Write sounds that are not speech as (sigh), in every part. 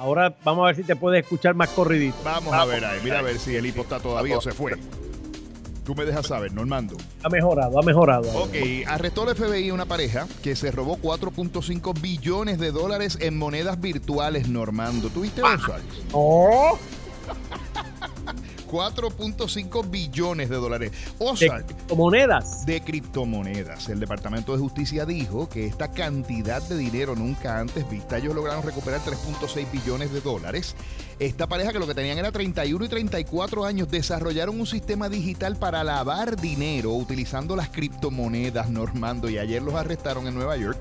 Ahora vamos a ver si te puedes escuchar más corridito. Vamos, a ver ahí, mira a ver si el hipo está todavía o se fue. Tú me dejas saber, Normando. Ha mejorado, ha mejorado. Ok, arrestó el FBI una pareja que se robó 4.5 billones de dólares en monedas virtuales, Normando. ¿Tuviste eso, Alex? Oh, 4.5 billones de dólares. de Ozark, criptomonedas. de criptomonedas. El Departamento de Justicia dijo que esta cantidad de dinero nunca antes vista, ellos lograron recuperar 3.6 billones de dólares. Esta pareja que lo que tenían era 31 y 34 años desarrollaron un sistema digital para lavar dinero utilizando las criptomonedas, Normando, y ayer los arrestaron en Nueva York.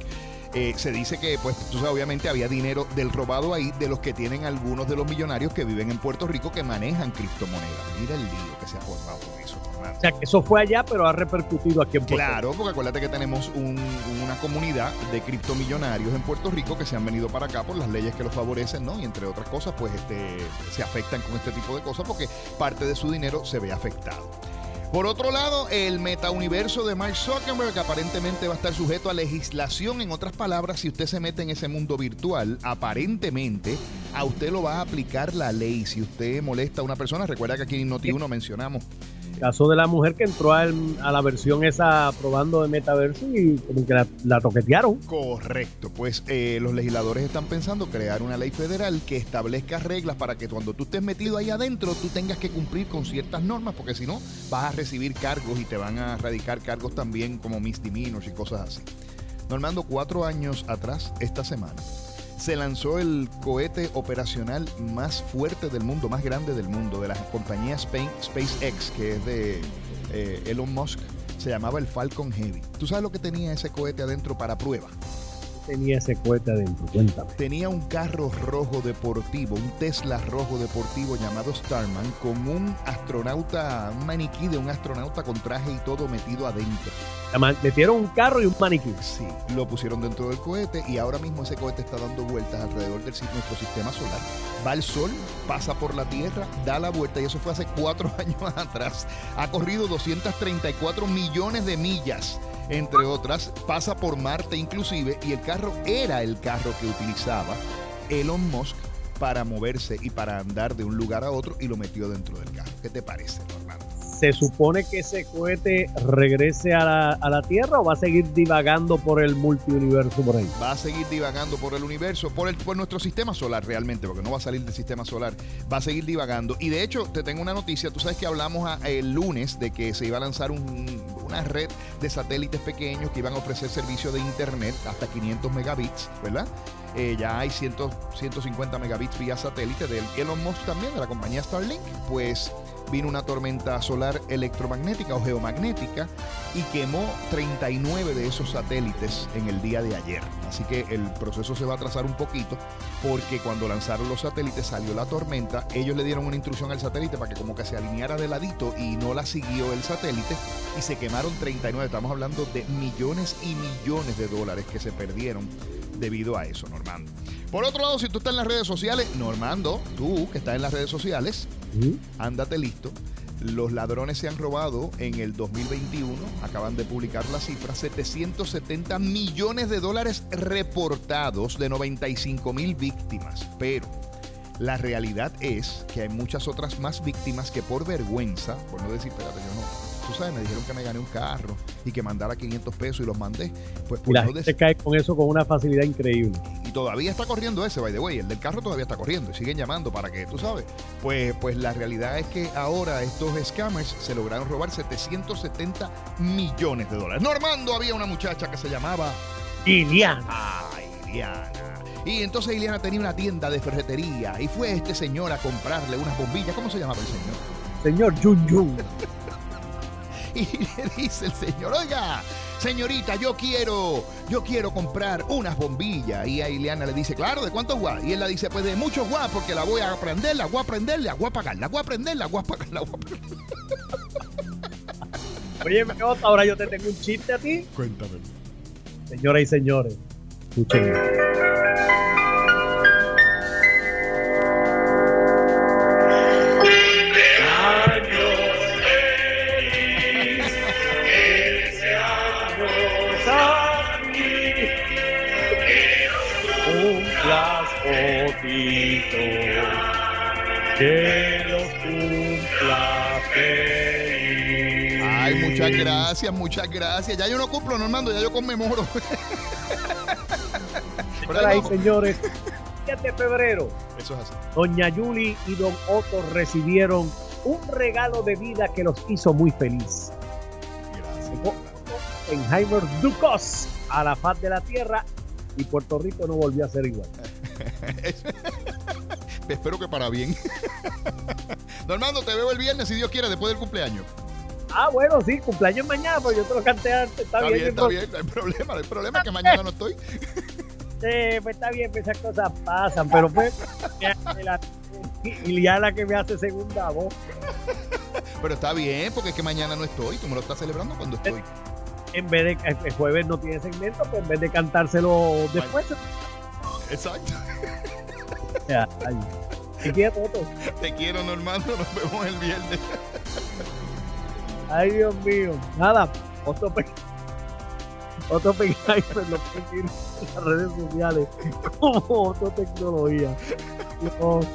Eh, se dice que, pues, tú sabes, obviamente había dinero del robado ahí de los que tienen algunos de los millonarios que viven en Puerto Rico que manejan criptomonedas. Mira el lío que se ha formado con eso. O sea, que eso fue allá, pero ha repercutido aquí en Puerto Rico. Claro, porque acuérdate que tenemos un- una comunidad de criptomillonarios en Puerto Rico que se han venido para acá por las leyes que los favorecen, ¿no? Y entre otras cosas, pues este, se afectan con este tipo de cosas porque parte de su dinero se ve afectado. Por otro lado, el metauniverso de Mark Zuckerberg aparentemente va a estar sujeto a legislación. En otras palabras, si usted se mete en ese mundo virtual, aparentemente a usted lo va a aplicar la ley. Si usted molesta a una persona, recuerda que aquí en Noti1 mencionamos caso de la mujer que entró a, la versión esa probando de metaverso y como que la, la toquetearon. Correcto, pues eh, los legisladores están pensando crear una ley federal que establezca reglas para que cuando tú estés metido ahí adentro tú tengas que cumplir con ciertas normas porque si no vas a recibir cargos y te van a radicar cargos también como misdemeanors y cosas así. Normando, cuatro años atrás, esta semana, se lanzó el cohete operacional más fuerte del mundo, más grande del mundo, de la compañía SpaceX, que es de eh, Elon Musk. Se llamaba el Falcon Heavy. ¿Tú sabes lo que tenía ese cohete adentro para prueba? Tenía ese cohete adentro, cuéntame. Tenía un carro rojo deportivo, un Tesla rojo deportivo llamado Starman, con un astronauta, un maniquí de un astronauta con traje y todo metido adentro. Metieron un carro y un maniquí. Sí, lo pusieron dentro del cohete y ahora mismo ese cohete está dando vueltas alrededor de nuestro sistema solar. Va al sol, pasa por la Tierra, da la vuelta y eso fue hace cuatro (laughs) años atrás. Ha corrido 234 millones de millas, entre otras, pasa por Marte inclusive y el carro era el carro que utilizaba Elon Musk para moverse y para andar de un lugar a otro y lo metió dentro del carro. ¿Qué te parece, Normando? ¿Se supone que ese cohete regrese a la, a la Tierra o va a seguir divagando por el multiuniverso por ahí? va a seguir divagando por el universo, por, el, por nuestro sistema solar realmente, porque no va a salir del sistema solar, va a seguir divagando. Y de hecho, te tengo una noticia, tú sabes que hablamos a- el lunes de que se iba a lanzar un- una red de satélites pequeños que iban a ofrecer servicio de internet hasta 500 megabits, ¿verdad? Eh, ya hay 100 150 megabits vía satélite del Elon Musk también, de la compañía Starlink, pues vino una tormenta solar electromagnética o geomagnética y quemó 39 de esos satélites en el día de ayer. Así que el proceso se va a atrasar un poquito porque cuando lanzaron los satélites salió la tormenta, ellos le dieron una instrucción al satélite para que como que se alineara de ladito y no la siguió el satélite y se quemaron 39. Estamos hablando de millones y millones de dólares que se perdieron debido a eso, Normando. Por otro lado, si tú estás en las redes sociales, Normando, tú que estás en las redes sociales, ¿Mm? ándate listo. Los ladrones se han robado en el 2021, acaban de publicar la cifra, 770 millones de dólares reportados de 95 mil víctimas. Pero la realidad es que hay muchas otras más víctimas que por vergüenza, por no decir, espérate, yo no, tú sabes, me dijeron que me gané un carro y que mandara 500 pesos y los mandé. Pues Y por la no gente cae con eso con una facilidad increíble. Y todavía está corriendo ese, by the way. El del carro todavía está corriendo y siguen llamando para que, tú sabes. Pues, pues la realidad es que ahora estos scammers se lograron robar 770 millones de dólares. Normando había una muchacha que se llamaba Iliana. Ay, Iliana. Y entonces Iliana tenía una tienda de ferretería y fue este señor a comprarle unas bombillas. ¿Cómo se llamaba el señor? Señor Jun Jun. (laughs) Y le dice el señor, oiga, señorita, yo quiero, yo quiero comprar unas bombillas. Y a Ileana le dice, claro, ¿de cuántos guas? Y él le dice, pues de muchos guas, porque la voy a prender, la voy a prender, la voy a pagar, la voy a prender, la voy a pagar, la voy a. (laughs) Oye, Meota, ahora yo te tengo un chiste a ti. Cuéntame. Señoras y señores, escuchen. Que los cumpla feliz. Ay, muchas gracias, muchas gracias. Ya yo no cumplo, Normando, ya yo conmemoro. (laughs) Ahí vamos. señores, (laughs) 7 de febrero, Eso es así. Doña Yuli y Don Otto recibieron un regalo de vida que los hizo muy feliz. Gracias. Oppenheimer Ducos a la faz de la tierra y Puerto Rico no volvió a ser igual. (laughs) Espero que para bien. (laughs) Normando, te veo el viernes, si Dios quiere, después del cumpleaños. Ah, bueno, sí, cumpleaños mañana, pues yo te lo canté antes. Está, Está bien, está bien, no hay problema, no hay problema, que mañana no estoy. Eh, pues está bien, pues esas cosas pasan, pero pues la, Liliana que me hace segunda voz. Pero está bien, porque es que mañana no estoy. Tú me lo estás celebrando cuando estoy. En vez de el jueves no tiene segmento, pues en vez de cantárselo después. Exacto. o sea, ay, ¿qué quiere Toto? Te quiero, Normando. Nos vemos el viernes. Ay, Dios mío. Nada, otro pe... Otro Oppenheimer lo pueden ir en las redes sociales como Otto Tecnología. Dios.